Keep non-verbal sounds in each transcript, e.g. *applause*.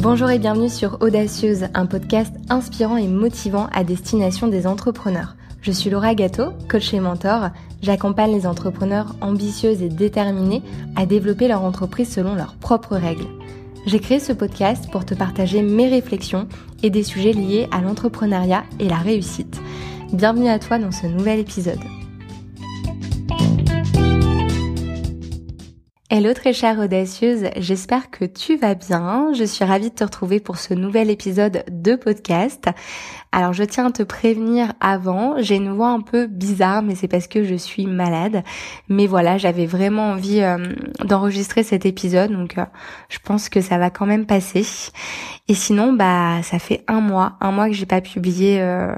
Bonjour et bienvenue sur Audacieuse, un podcast inspirant et motivant à destination des entrepreneurs. Je suis Laura Gâteau, coach et mentor. J'accompagne les entrepreneurs ambitieux et déterminés à développer leur entreprise selon leurs propres règles. J'ai créé ce podcast pour te partager mes réflexions et des sujets liés à l'entrepreneuriat et la réussite. Bienvenue à toi dans ce nouvel épisode. Hello très chère audacieuse, j'espère que tu vas bien. Je suis ravie de te retrouver pour ce nouvel épisode de podcast. Alors je tiens à te prévenir avant, j'ai une voix un peu bizarre mais c'est parce que je suis malade. Mais voilà, j'avais vraiment envie euh, d'enregistrer cet épisode donc euh, je pense que ça va quand même passer. Et sinon bah ça fait un mois, un mois que j'ai pas publié euh,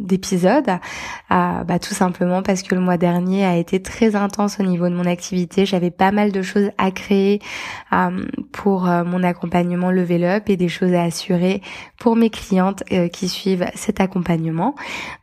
d'épisode, bah tout simplement parce que le mois dernier a été très intense au niveau de mon activité. J'avais pas mal de choses à créer pour mon accompagnement level up et des choses à assurer pour mes clientes qui suivent cet accompagnement.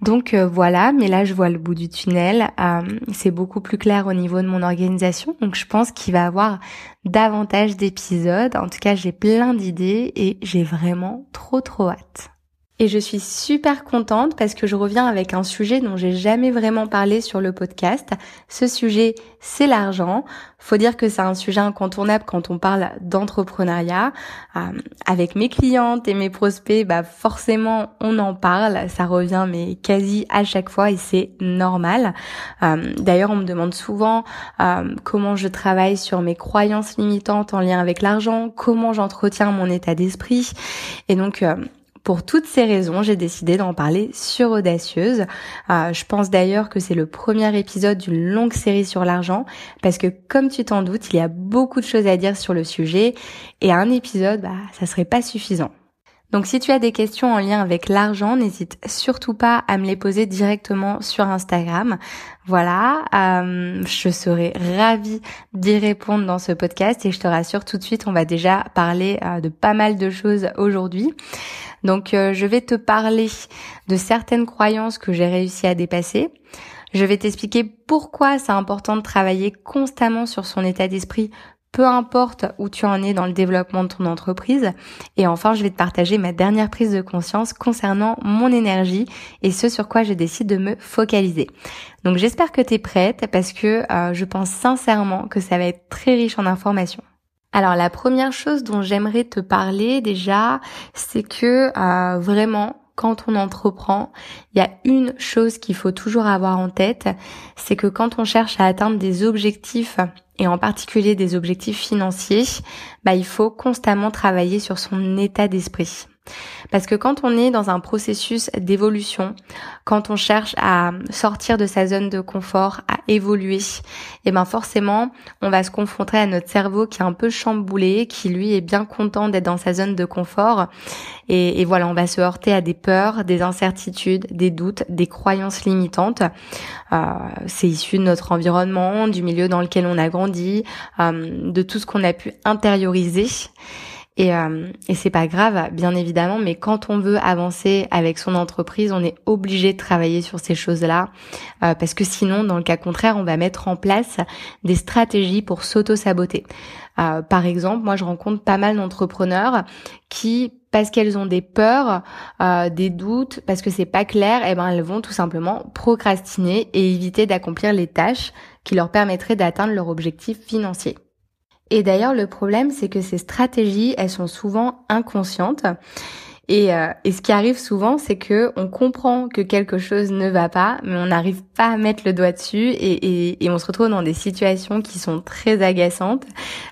Donc euh, voilà, mais là je vois le bout du tunnel. Euh, c'est beaucoup plus clair au niveau de mon organisation. Donc je pense qu'il va avoir davantage d'épisodes. En tout cas, j'ai plein d'idées et j'ai vraiment trop trop hâte. Et je suis super contente parce que je reviens avec un sujet dont j'ai jamais vraiment parlé sur le podcast. Ce sujet, c'est l'argent. Faut dire que c'est un sujet incontournable quand on parle d'entrepreneuriat. Euh, avec mes clientes et mes prospects, bah forcément, on en parle. Ça revient mais quasi à chaque fois et c'est normal. Euh, d'ailleurs, on me demande souvent euh, comment je travaille sur mes croyances limitantes en lien avec l'argent, comment j'entretiens mon état d'esprit. Et donc pour toutes ces raisons, j'ai décidé d'en parler sur Audacieuse. Euh, je pense d'ailleurs que c'est le premier épisode d'une longue série sur l'argent parce que comme tu t'en doutes, il y a beaucoup de choses à dire sur le sujet et un épisode, bah, ça serait pas suffisant. Donc si tu as des questions en lien avec l'argent, n'hésite surtout pas à me les poser directement sur Instagram. Voilà, euh, je serai ravie d'y répondre dans ce podcast et je te rassure tout de suite, on va déjà parler euh, de pas mal de choses aujourd'hui. Donc euh, je vais te parler de certaines croyances que j'ai réussi à dépasser. Je vais t'expliquer pourquoi c'est important de travailler constamment sur son état d'esprit peu importe où tu en es dans le développement de ton entreprise. Et enfin, je vais te partager ma dernière prise de conscience concernant mon énergie et ce sur quoi je décide de me focaliser. Donc j'espère que tu es prête parce que euh, je pense sincèrement que ça va être très riche en informations. Alors la première chose dont j'aimerais te parler déjà, c'est que euh, vraiment quand on entreprend, il y a une chose qu'il faut toujours avoir en tête, c'est que quand on cherche à atteindre des objectifs et en particulier des objectifs financiers, bah, il faut constamment travailler sur son état d'esprit. Parce que quand on est dans un processus d'évolution, quand on cherche à sortir de sa zone de confort, à évoluer, et eh ben forcément, on va se confronter à notre cerveau qui est un peu chamboulé, qui lui est bien content d'être dans sa zone de confort. Et, et, voilà, on va se heurter à des peurs, des incertitudes, des doutes, des croyances limitantes. Euh, c'est issu de notre environnement, du milieu dans lequel on a grandi, euh, de tout ce qu'on a pu intérioriser. Et, euh, et c'est pas grave, bien évidemment, mais quand on veut avancer avec son entreprise, on est obligé de travailler sur ces choses-là, euh, parce que sinon, dans le cas contraire, on va mettre en place des stratégies pour s'auto-saboter. Euh, par exemple, moi, je rencontre pas mal d'entrepreneurs qui, parce qu'elles ont des peurs, euh, des doutes, parce que c'est pas clair, eh ben elles vont tout simplement procrastiner et éviter d'accomplir les tâches qui leur permettraient d'atteindre leur objectif financier. Et d'ailleurs, le problème, c'est que ces stratégies, elles sont souvent inconscientes. Et, euh, et ce qui arrive souvent, c'est que on comprend que quelque chose ne va pas, mais on n'arrive pas à mettre le doigt dessus, et, et, et, on se retrouve dans des situations qui sont très agaçantes.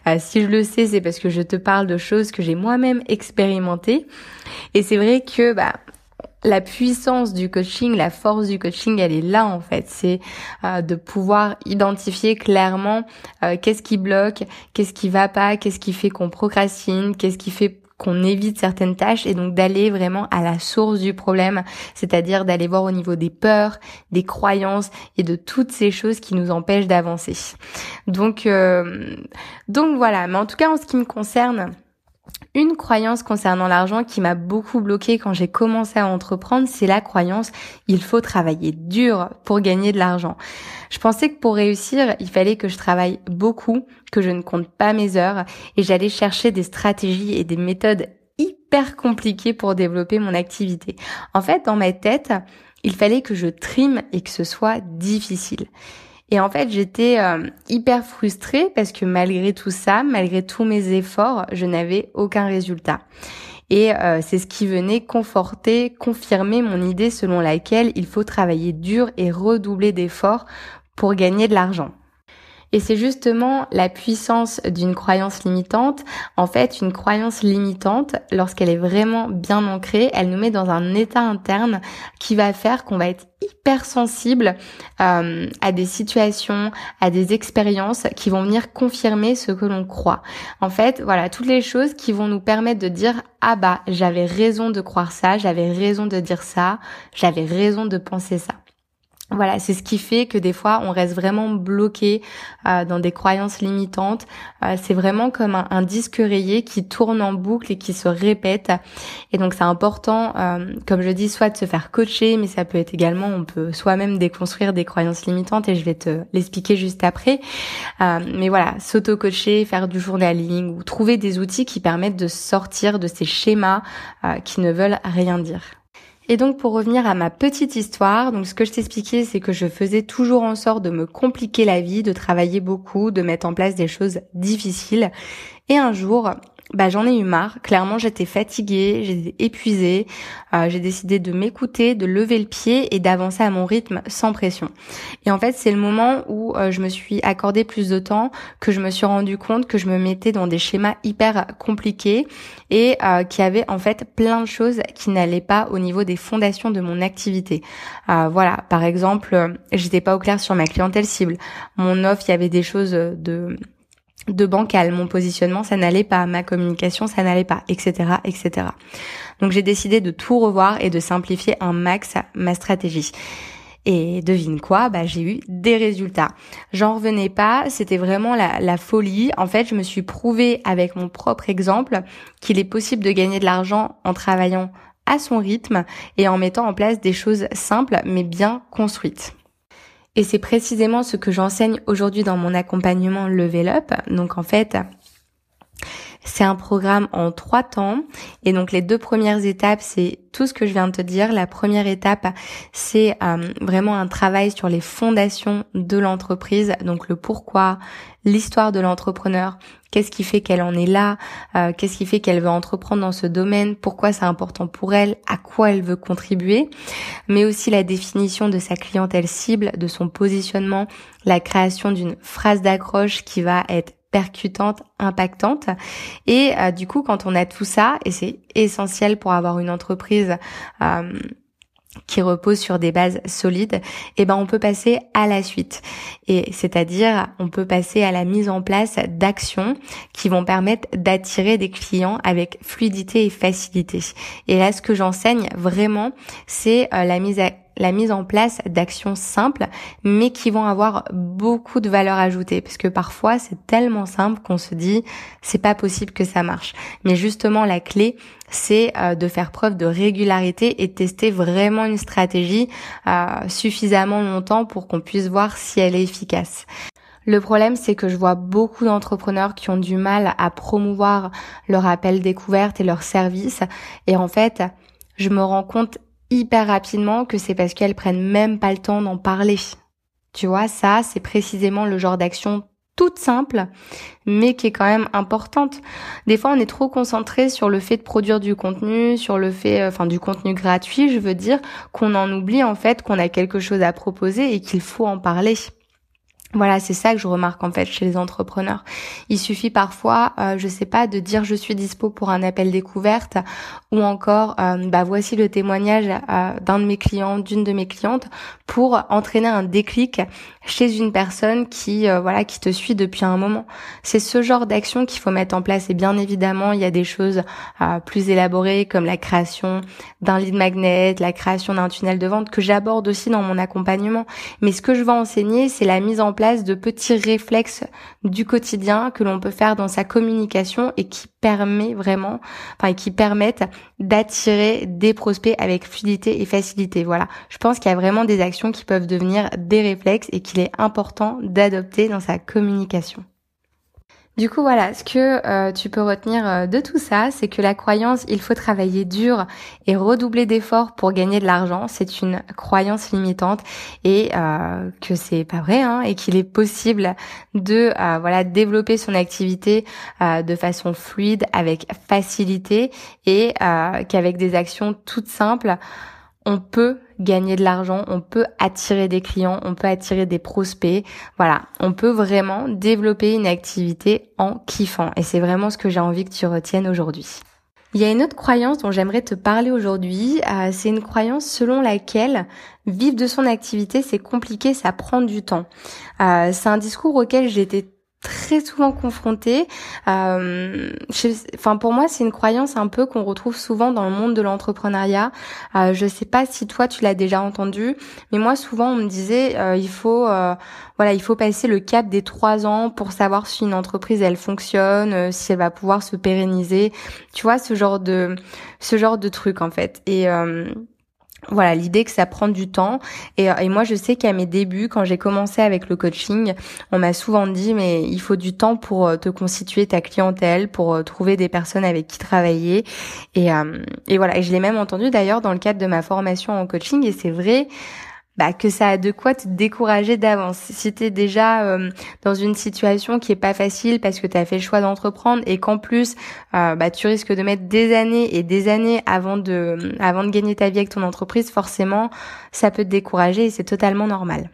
Euh, si je le sais, c'est parce que je te parle de choses que j'ai moi-même expérimentées. Et c'est vrai que bah, la puissance du coaching, la force du coaching, elle est là en fait. C'est euh, de pouvoir identifier clairement euh, qu'est-ce qui bloque, qu'est-ce qui va pas, qu'est-ce qui fait qu'on procrastine, qu'est-ce qui fait qu'on évite certaines tâches et donc d'aller vraiment à la source du problème, c'est-à-dire d'aller voir au niveau des peurs, des croyances et de toutes ces choses qui nous empêchent d'avancer. Donc euh, donc voilà, mais en tout cas en ce qui me concerne, une croyance concernant l'argent qui m'a beaucoup bloqué quand j'ai commencé à entreprendre, c'est la croyance il faut travailler dur pour gagner de l'argent. Je pensais que pour réussir, il fallait que je travaille beaucoup, que je ne compte pas mes heures et j'allais chercher des stratégies et des méthodes hyper compliqué pour développer mon activité. En fait, dans ma tête, il fallait que je trime et que ce soit difficile. Et en fait, j'étais euh, hyper frustrée parce que malgré tout ça, malgré tous mes efforts, je n'avais aucun résultat. Et euh, c'est ce qui venait conforter, confirmer mon idée selon laquelle il faut travailler dur et redoubler d'efforts pour gagner de l'argent. Et c'est justement la puissance d'une croyance limitante. En fait, une croyance limitante, lorsqu'elle est vraiment bien ancrée, elle nous met dans un état interne qui va faire qu'on va être hyper sensible euh, à des situations, à des expériences qui vont venir confirmer ce que l'on croit. En fait, voilà, toutes les choses qui vont nous permettre de dire ah bah j'avais raison de croire ça, j'avais raison de dire ça, j'avais raison de penser ça. Voilà, c'est ce qui fait que des fois on reste vraiment bloqué euh, dans des croyances limitantes. Euh, c'est vraiment comme un, disque rayé qui tourne en boucle et qui se répète. Et donc c'est important, euh, comme je dis, soit de se faire coacher, mais ça peut être également, on peut soi-même déconstruire des croyances limitantes et je vais te l'expliquer juste après. mais voilà, s'auto-coacher, faire du journaling ou trouver des outils qui permettent de sortir de ces schémas qui ne veulent rien dire. Et donc pour revenir à ma petite histoire, donc ce que je t'expliquais, c'est que je faisais toujours en sorte de me compliquer la vie, de travailler beaucoup, de mettre en place des choses difficiles. Et un jour, bah j'en ai eu marre. Clairement, j'étais fatiguée, j'étais épuisée. Euh, j'ai décidé de m'écouter, de lever le pied et d'avancer à mon rythme sans pression. Et en fait, c'est le moment où euh, je me suis accordé plus de temps, que je me suis rendu compte que je me mettais dans des schémas hyper compliqués et euh, qui avait en fait plein de choses qui n'allaient pas au niveau des fondations de mon activité. Euh, voilà, par exemple, j'étais pas au clair sur ma clientèle cible. Mon offre, il y avait des choses de de bancal, mon positionnement, ça n'allait pas, ma communication, ça n'allait pas, etc., etc. Donc j'ai décidé de tout revoir et de simplifier un max ma stratégie. Et devine quoi, bah j'ai eu des résultats. J'en revenais pas, c'était vraiment la, la, folie. En fait, je me suis prouvé avec mon propre exemple qu'il est possible de gagner de l'argent en travaillant à son rythme et en mettant en place des choses simples mais bien construites. Et c'est précisément ce que j'enseigne aujourd'hui dans mon accompagnement Level Up. Donc en fait, c'est un programme en trois temps. Et donc les deux premières étapes, c'est tout ce que je viens de te dire. La première étape, c'est euh, vraiment un travail sur les fondations de l'entreprise. Donc le pourquoi, l'histoire de l'entrepreneur, qu'est-ce qui fait qu'elle en est là, euh, qu'est-ce qui fait qu'elle veut entreprendre dans ce domaine, pourquoi c'est important pour elle, à quoi elle veut contribuer, mais aussi la définition de sa clientèle cible, de son positionnement, la création d'une phrase d'accroche qui va être percutante, impactante. Et euh, du coup, quand on a tout ça, et c'est essentiel pour avoir une entreprise euh, qui repose sur des bases solides, eh ben on peut passer à la suite. Et c'est-à-dire on peut passer à la mise en place d'actions qui vont permettre d'attirer des clients avec fluidité et facilité. Et là ce que j'enseigne vraiment, c'est euh, la mise à la mise en place d'actions simples, mais qui vont avoir beaucoup de valeur ajoutée, parce que parfois c'est tellement simple qu'on se dit c'est pas possible que ça marche. Mais justement la clé, c'est euh, de faire preuve de régularité et tester vraiment une stratégie euh, suffisamment longtemps pour qu'on puisse voir si elle est efficace. Le problème, c'est que je vois beaucoup d'entrepreneurs qui ont du mal à promouvoir leur appel découverte et leurs services. Et en fait, je me rends compte hyper rapidement que c'est parce qu'elles prennent même pas le temps d'en parler. Tu vois, ça, c'est précisément le genre d'action toute simple, mais qui est quand même importante. Des fois, on est trop concentré sur le fait de produire du contenu, sur le fait, euh, enfin, du contenu gratuit, je veux dire, qu'on en oublie en fait qu'on a quelque chose à proposer et qu'il faut en parler. Voilà, c'est ça que je remarque en fait chez les entrepreneurs. Il suffit parfois, euh, je sais pas, de dire je suis dispo pour un appel découverte ou encore euh, bah voici le témoignage euh, d'un de mes clients, d'une de mes clientes pour entraîner un déclic chez une personne qui euh, voilà qui te suit depuis un moment. C'est ce genre d'action qu'il faut mettre en place et bien évidemment, il y a des choses plus élaborées comme la création d'un lead magnet, la création d'un tunnel de vente que j'aborde aussi dans mon accompagnement. Mais ce que je vais enseigner, c'est la mise en place de petits réflexes du quotidien que l'on peut faire dans sa communication et qui permet vraiment, enfin qui permettent d'attirer des prospects avec fluidité et facilité. Voilà. Je pense qu'il y a vraiment des actions qui peuvent devenir des réflexes et qu'il est important d'adopter dans sa communication. Du coup, voilà, ce que euh, tu peux retenir euh, de tout ça, c'est que la croyance il faut travailler dur et redoubler d'efforts pour gagner de l'argent, c'est une croyance limitante et euh, que c'est pas vrai hein, et qu'il est possible de euh, voilà développer son activité de façon fluide, avec facilité et qu'avec des actions toutes simples, on peut gagner de l'argent, on peut attirer des clients, on peut attirer des prospects. Voilà, on peut vraiment développer une activité en kiffant. Et c'est vraiment ce que j'ai envie que tu retiennes aujourd'hui. Il y a une autre croyance dont j'aimerais te parler aujourd'hui. Euh, c'est une croyance selon laquelle vivre de son activité, c'est compliqué, ça prend du temps. Euh, c'est un discours auquel été très souvent confrontée. Euh, enfin, pour moi, c'est une croyance un peu qu'on retrouve souvent dans le monde de l'entrepreneuriat. Euh, je sais pas si toi tu l'as déjà entendu, mais moi souvent on me disait euh, il faut euh, voilà il faut passer le cap des trois ans pour savoir si une entreprise elle fonctionne, euh, si elle va pouvoir se pérenniser. Tu vois ce genre de ce genre de truc en fait. Et voilà, l'idée que ça prend du temps. Et, et moi, je sais qu'à mes débuts, quand j'ai commencé avec le coaching, on m'a souvent dit, mais il faut du temps pour euh, te constituer ta clientèle, pour euh, trouver des personnes avec qui travailler. Et, euh, et voilà, et je l'ai même entendu d'ailleurs dans le cadre de ma formation en coaching. Et c'est vrai, bah, que ça a de quoi te décourager d'avance. Si tu es déjà euh, dans une situation qui est pas facile parce que tu as fait le choix d'entreprendre et qu'en plus euh, bah, tu risques de mettre des années et des années avant de avant de gagner ta vie avec ton entreprise, forcément ça peut te décourager et c'est totalement normal.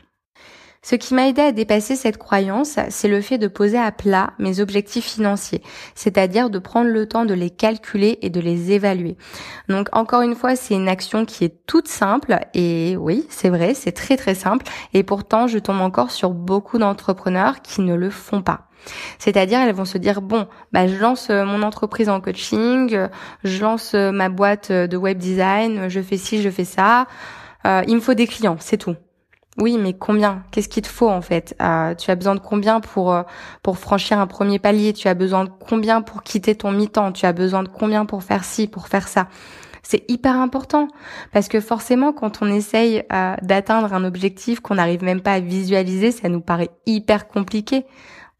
Ce qui m'a aidé à dépasser cette croyance, c'est le fait de poser à plat mes objectifs financiers, c'est-à-dire de prendre le temps de les calculer et de les évaluer. Donc encore une fois, c'est une action qui est toute simple et oui, c'est vrai, c'est très très simple et pourtant je tombe encore sur beaucoup d'entrepreneurs qui ne le font pas. C'est-à-dire, elles vont se dire bon, bah je lance euh, mon entreprise en coaching, je lance euh, ma boîte de web design, je fais ci, je fais ça. Euh, il me faut des clients, c'est tout. Oui, mais combien? Qu'est-ce qu'il te faut en fait? Euh, Tu as besoin de combien pour euh, pour franchir un premier palier? Tu as besoin de combien pour quitter ton mi-temps? Tu as besoin de combien pour faire ci, pour faire ça? C'est hyper important parce que forcément quand on essaye euh, d'atteindre un objectif qu'on n'arrive même pas à visualiser, ça nous paraît hyper compliqué.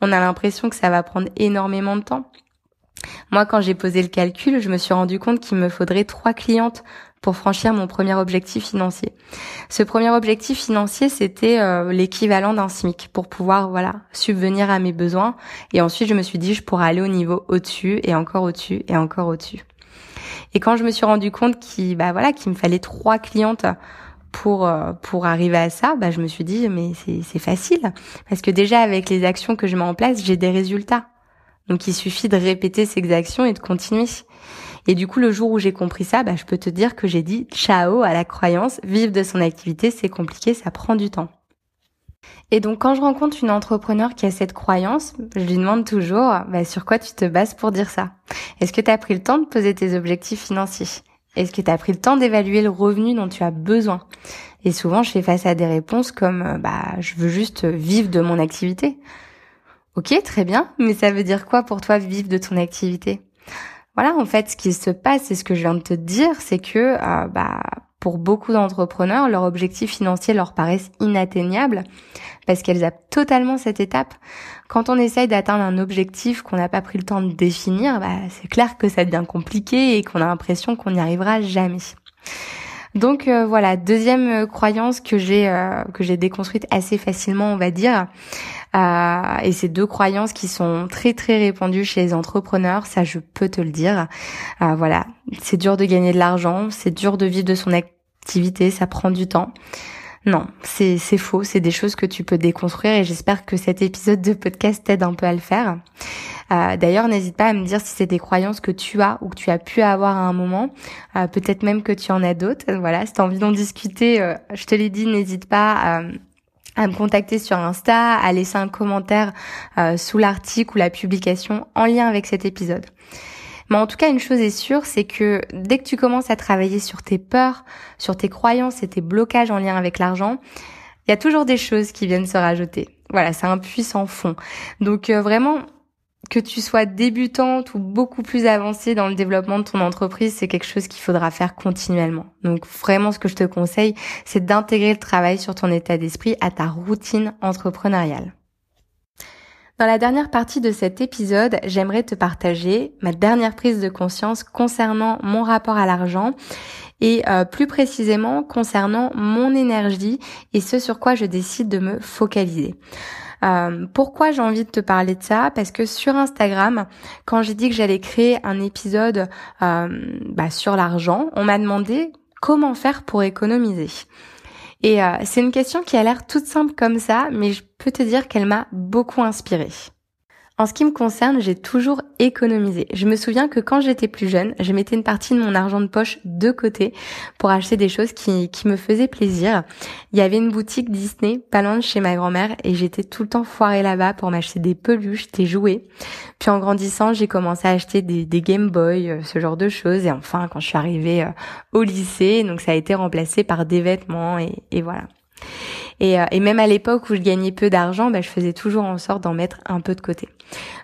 On a l'impression que ça va prendre énormément de temps. Moi, quand j'ai posé le calcul, je me suis rendu compte qu'il me faudrait trois clientes pour franchir mon premier objectif financier. Ce premier objectif financier, c'était euh, l'équivalent d'un SMIC pour pouvoir voilà subvenir à mes besoins. Et ensuite, je me suis dit, je pourrais aller au niveau au-dessus et encore au-dessus et encore au-dessus. Et quand je me suis rendu compte qu'il bah voilà qu'il me fallait trois clientes pour euh, pour arriver à ça, bah je me suis dit mais c'est c'est facile parce que déjà avec les actions que je mets en place, j'ai des résultats. Donc il suffit de répéter ces actions et de continuer. Et du coup, le jour où j'ai compris ça, bah, je peux te dire que j'ai dit ciao à la croyance, vivre de son activité, c'est compliqué, ça prend du temps. Et donc quand je rencontre une entrepreneur qui a cette croyance, je lui demande toujours bah, sur quoi tu te bases pour dire ça? Est-ce que tu as pris le temps de poser tes objectifs financiers? Est-ce que tu as pris le temps d'évaluer le revenu dont tu as besoin? Et souvent je fais face à des réponses comme bah je veux juste vivre de mon activité. Ok, très bien, mais ça veut dire quoi pour toi vivre de ton activité? Voilà, en fait, ce qui se passe, et ce que je viens de te dire, c'est que euh, bah, pour beaucoup d'entrepreneurs, leurs objectifs financiers leur paraissent inatteignables parce qu'elles zappent totalement cette étape. Quand on essaye d'atteindre un objectif qu'on n'a pas pris le temps de définir, bah, c'est clair que ça devient compliqué et qu'on a l'impression qu'on n'y arrivera jamais. Donc euh, voilà, deuxième euh, croyance que j'ai que j'ai déconstruite assez facilement, on va dire, euh, et c'est deux croyances qui sont très très répandues chez les entrepreneurs, ça je peux te le dire. Euh, voilà, c'est dur de gagner de l'argent, c'est dur de vivre de son activité, ça prend du temps. Non, c'est faux, c'est des choses que tu peux déconstruire et j'espère que cet épisode de podcast t'aide un peu à le faire. Euh, D'ailleurs, n'hésite pas à me dire si c'est des croyances que tu as ou que tu as pu avoir à un moment. Euh, Peut-être même que tu en as d'autres. Voilà, si tu as envie d'en discuter, euh, je te l'ai dit, n'hésite pas à à me contacter sur Insta, à laisser un commentaire euh, sous l'article ou la publication en lien avec cet épisode. Mais en tout cas, une chose est sûre, c'est que dès que tu commences à travailler sur tes peurs, sur tes croyances et tes blocages en lien avec l'argent, il y a toujours des choses qui viennent se rajouter. Voilà, c'est un puissant fond. Donc euh, vraiment, que tu sois débutante ou beaucoup plus avancée dans le développement de ton entreprise, c'est quelque chose qu'il faudra faire continuellement. Donc vraiment, ce que je te conseille, c'est d'intégrer le travail sur ton état d'esprit à ta routine entrepreneuriale. Dans la dernière partie de cet épisode, j'aimerais te partager ma dernière prise de conscience concernant mon rapport à l'argent et euh, plus précisément concernant mon énergie et ce sur quoi je décide de me focaliser. Euh, pourquoi j'ai envie de te parler de ça? Parce que sur Instagram, quand j'ai dit que j'allais créer un épisode euh, bah, sur l'argent, on m'a demandé comment faire pour économiser. Et euh, c'est une question qui a l'air toute simple comme ça, mais je peux te dire qu'elle m'a beaucoup inspirée. En ce qui me concerne, j'ai toujours économisé. Je me souviens que quand j'étais plus jeune, je mettais une partie de mon argent de poche de côté pour acheter des choses qui, qui me faisaient plaisir. Il y avait une boutique Disney pas loin de chez ma grand-mère et j'étais tout le temps foirée là-bas pour m'acheter des peluches, des jouets. Puis en grandissant, j'ai commencé à acheter des, des Game Boy, euh, ce genre de choses. Et enfin, quand je suis arrivée euh, au lycée, donc ça a été remplacé par des vêtements et, et voilà. Et, euh, et, même à l'époque où je gagnais peu d'argent, bah, je faisais toujours en sorte d'en mettre un peu de côté.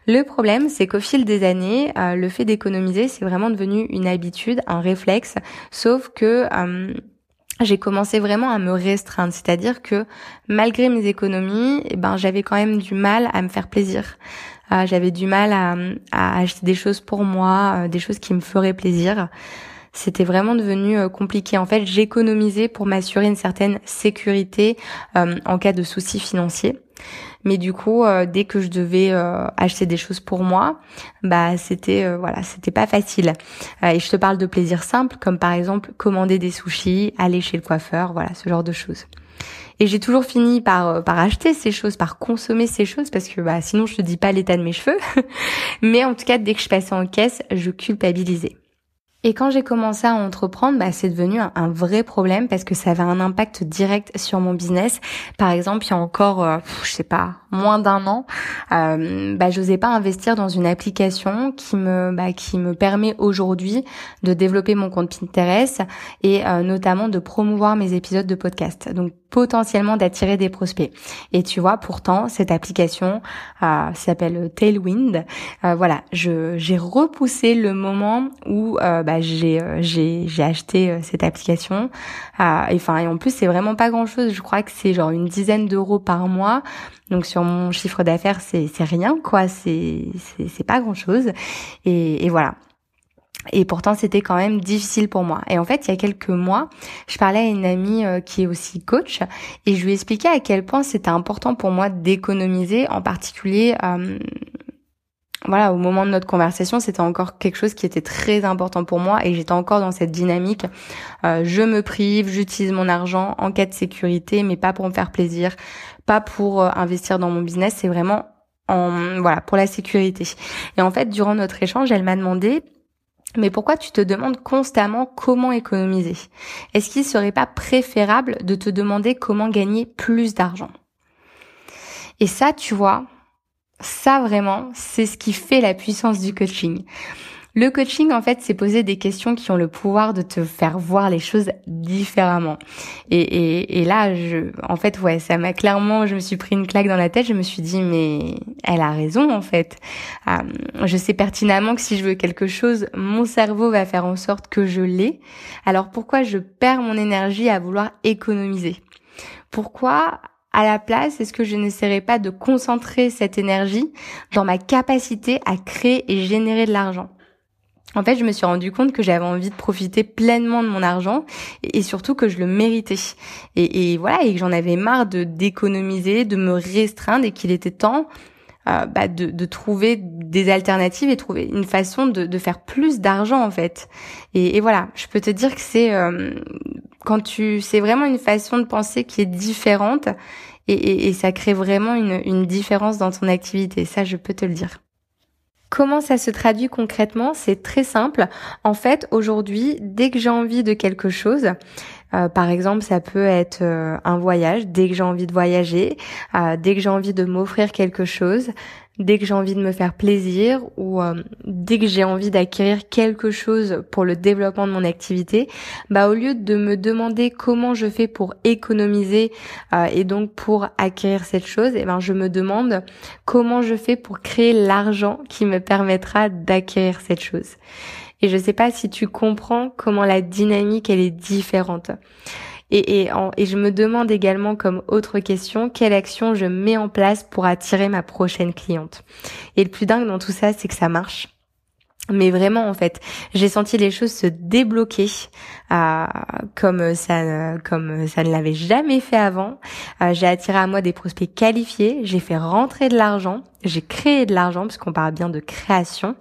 Le problème, c'est qu'au fil des années, euh, le fait d'économiser, c'est vraiment devenu une habitude, un réflexe, sauf que euh, j'ai commencé vraiment à me restreindre, c'est-à-dire que malgré mes économies, eh ben j'avais quand même du mal à me faire plaisir. j'avais du mal à, à, acheter des choses pour moi, des choses qui me feraient plaisir c'était vraiment devenu euh, compliqué. En fait, j'économisais pour m'assurer une certaine sécurité euh, en cas de soucis financiers. Mais du coup, euh, dès que je devais acheter des choses pour moi, bah c'était voilà, c'était pas facile. et je te parle de plaisirs simples, comme par exemple commander des sushis, aller chez le coiffeur, voilà, ce genre de choses. Et j'ai toujours fini par par acheter ces choses, par consommer ces choses parce que bah sinon je te dis pas l'état de mes cheveux. *laughs* Mais en tout cas, dès que je passais en caisse, je culpabilisais. Et quand j'ai commencé à entreprendre, bah, c'est devenu un, vrai problème parce que ça avait un impact direct sur mon business. Par exemple, il y a encore, euh, je sais pas, moins d'un an, euh, bah, j'osais pas investir dans une application qui me, bah, qui me permet aujourd'hui de développer mon compte Pinterest et euh, notamment de promouvoir mes épisodes de podcast. Donc potentiellement d'attirer des prospects. Et tu vois, pourtant, cette application euh, s'appelle Tailwind. Voilà, je j'ai repoussé le moment où euh, bah, j'ai euh, j'ai j'ai acheté cette application. enfin, et en plus, c'est vraiment pas grand chose. Je crois que c'est genre une dizaine d'euros par mois. Donc sur mon chiffre d'affaires, c'est c'est rien quoi. C'est c'est c'est pas grand chose. Et, et voilà. Et pourtant, c'était quand même difficile pour moi. Et en fait, il y a quelques mois, je parlais à une amie euh, qui est aussi coach et je lui expliquais à quel point c'était important pour moi d'économiser, en particulier, euh, voilà, au moment de notre conversation, c'était encore quelque chose qui était très important pour moi et j'étais encore dans cette dynamique. Euh, je me prive, j'utilise mon argent en cas de sécurité, mais pas pour me faire plaisir, pas pour investir dans mon business. C'est vraiment en voilà pour la sécurité. Et en fait, durant notre échange, elle m'a demandé mais pourquoi tu te demandes constamment comment économiser? Est-ce qu'il serait pas préférable de te demander comment gagner plus d'argent? Et ça, tu vois, ça vraiment, c'est ce qui fait la puissance du coaching. Le coaching, en fait, c'est poser des questions qui ont le pouvoir de te faire voir les choses différemment. Et, et, et là, je, en fait, ouais, ça m'a clairement, je me suis pris une claque dans la tête. Je me suis dit, mais elle a raison, en fait. Euh, je sais pertinemment que si je veux quelque chose, mon cerveau va faire en sorte que je l'ai. Alors pourquoi je perds mon énergie à vouloir économiser? Pourquoi à la place, est-ce que je n'essaierai pas de concentrer cette énergie dans ma capacité à créer et générer de l'argent? En fait, je me suis rendu compte que j'avais envie de profiter pleinement de mon argent et, surtout que je le méritais. Et, voilà, et que j'en avais marre de d'économiser, de me restreindre et qu'il était temps euh, bah, de, de, trouver des alternatives et trouver une façon de, de faire plus d'argent en fait. Et, voilà, je peux te dire que c'est euh, quand tu, c'est vraiment une façon de penser qui est différente et, et ça crée vraiment une, une différence dans ton activité. Ça, je peux te le dire. Comment ça se traduit concrètement? C'est très simple. En fait, aujourd'hui, dès que j'ai envie de quelque chose, euh, par exemple, ça peut être euh, un voyage, dès que j'ai envie de voyager, euh, dès que j'ai envie de m'offrir quelque chose, dès que j'ai envie de me faire plaisir ou dès que j'ai envie d'acquérir quelque chose pour le développement de mon activité, bah au lieu de me demander comment je fais pour économiser et donc pour acquérir cette chose, eh ben je me demande comment je fais pour créer l'argent qui me permettra d'acquérir cette chose. Et je sais pas si tu comprends comment la dynamique elle est différente. Et, et, et je me demande également comme autre question, quelle action je mets en place pour attirer ma prochaine cliente? Et le plus dingue dans tout ça, c'est que ça marche. Mais vraiment, en fait, j'ai senti les choses se débloquer euh, comme ça, comme ça ne l'avait jamais fait avant. Euh, j'ai attiré à moi des prospects qualifiés, j'ai fait rentrer de l'argent, j'ai créé de l'argent puisqu'on parle bien de création.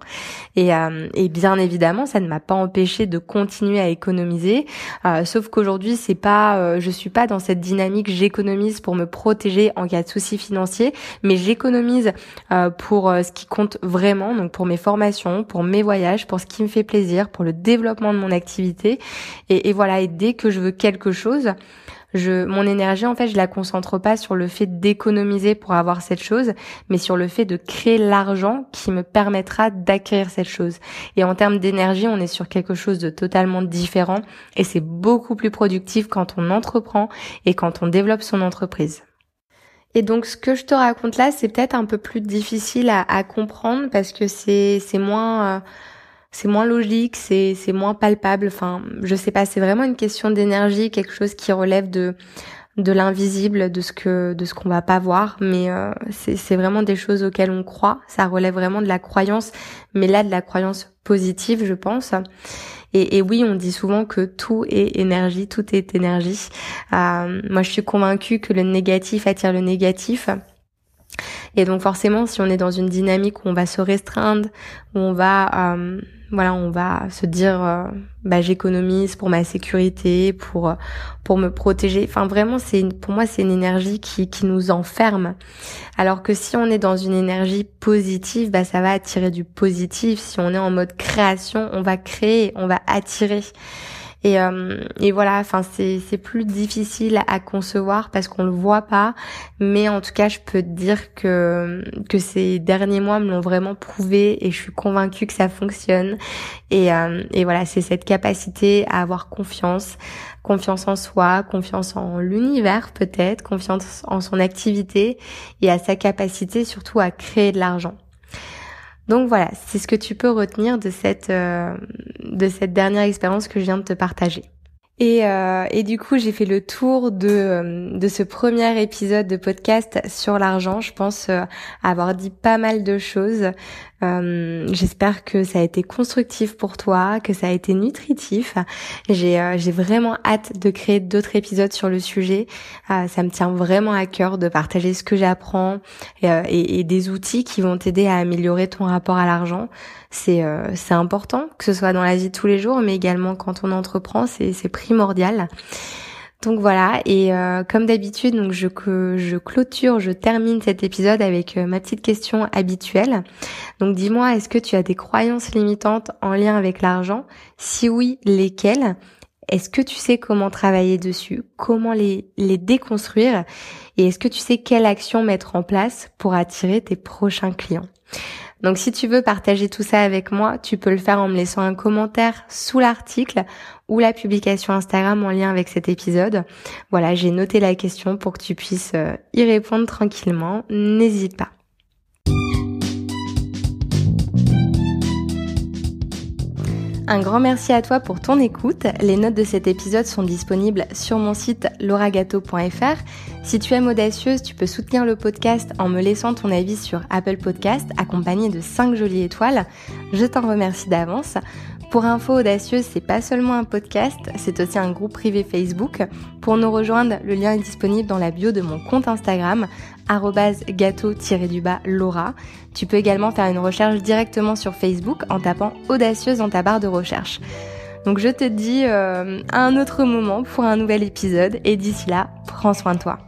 Et, euh, et bien évidemment ça ne m'a pas empêché de continuer à économiser. Euh, sauf qu'aujourd'hui c'est pas euh, je suis pas dans cette dynamique j'économise pour me protéger en cas de soucis financiers mais j'économise euh, pour ce qui compte vraiment donc pour mes formations pour mes voyages pour ce qui me fait plaisir pour le développement de mon activité. Et, et voilà et dès que je veux quelque chose je, mon énergie, en fait, je la concentre pas sur le fait d'économiser pour avoir cette chose, mais sur le fait de créer l'argent qui me permettra d'acquérir cette chose. Et en termes d'énergie, on est sur quelque chose de totalement différent et c'est beaucoup plus productif quand on entreprend et quand on développe son entreprise. Et donc ce que je te raconte là, c'est peut-être un peu plus difficile à, à comprendre parce que c'est c'est moins euh, c'est moins logique, c'est moins palpable. Enfin, je sais pas, c'est vraiment une question d'énergie, quelque chose qui relève de de l'invisible, de ce que de ce qu'on va pas voir, mais euh, c'est c'est vraiment des choses auxquelles on croit. Ça relève vraiment de la croyance, mais là de la croyance positive, je pense. Et, et oui, on dit souvent que tout est énergie, tout est énergie. Euh, moi, je suis convaincue que le négatif attire le négatif. Et donc forcément, si on est dans une dynamique où on va se restreindre, où on va euh, voilà, on va se dire, euh, bah, j'économise pour ma sécurité, pour pour me protéger. Enfin, vraiment, c'est pour moi, c'est une énergie qui qui nous enferme. Alors que si on est dans une énergie positive, bah, ça va attirer du positif. Si on est en mode création, on va créer, on va attirer. Et, euh, et voilà, enfin c'est plus difficile à concevoir parce qu'on le voit pas, mais en tout cas je peux te dire que que ces derniers mois me l'ont vraiment prouvé et je suis convaincue que ça fonctionne. Et euh, et voilà, c'est cette capacité à avoir confiance, confiance en soi, confiance en l'univers peut-être, confiance en son activité et à sa capacité surtout à créer de l'argent. Donc voilà, c'est ce que tu peux retenir de cette, euh, de cette dernière expérience que je viens de te partager. Et, euh, et du coup, j'ai fait le tour de, euh, de ce premier épisode de podcast sur l'argent. Je pense avoir dit pas mal de choses. Euh, J'espère que ça a été constructif pour toi, que ça a été nutritif. J'ai euh, vraiment hâte de créer d'autres épisodes sur le sujet. ça me tient vraiment à cœur de partager ce que j'apprends et, et, et des outils qui vont t'aider à améliorer ton rapport à l'argent c'est euh, important que ce soit dans la vie de tous les jours mais également quand on entreprend c'est primordial donc voilà et euh, comme d'habitude donc je je clôture je termine cet épisode avec euh, ma petite question habituelle. Donc dis-moi est-ce que tu as des croyances limitantes en lien avec l'argent? Si oui lesquelles? Est-ce que tu sais comment travailler dessus? Comment les, les déconstruire? Et est-ce que tu sais quelle action mettre en place pour attirer tes prochains clients? Donc si tu veux partager tout ça avec moi, tu peux le faire en me laissant un commentaire sous l'article ou la publication Instagram en lien avec cet épisode. Voilà, j'ai noté la question pour que tu puisses euh, y répondre tranquillement. N'hésite pas. Un grand merci à toi pour ton écoute. Les notes de cet épisode sont disponibles sur mon site lauragato.fr. Si tu aimes Audacieuse, tu peux soutenir le podcast en me laissant ton avis sur Apple Podcast accompagné de 5 jolies étoiles. Je t'en remercie d'avance. Pour info audacieuse, c'est pas seulement un podcast, c'est aussi un groupe privé Facebook. Pour nous rejoindre, le lien est disponible dans la bio de mon compte Instagram gâteau-du-bas Laura. Tu peux également faire une recherche directement sur Facebook en tapant audacieuse dans ta barre de recherche. Donc je te dis euh, à un autre moment pour un nouvel épisode et d'ici là, prends soin de toi.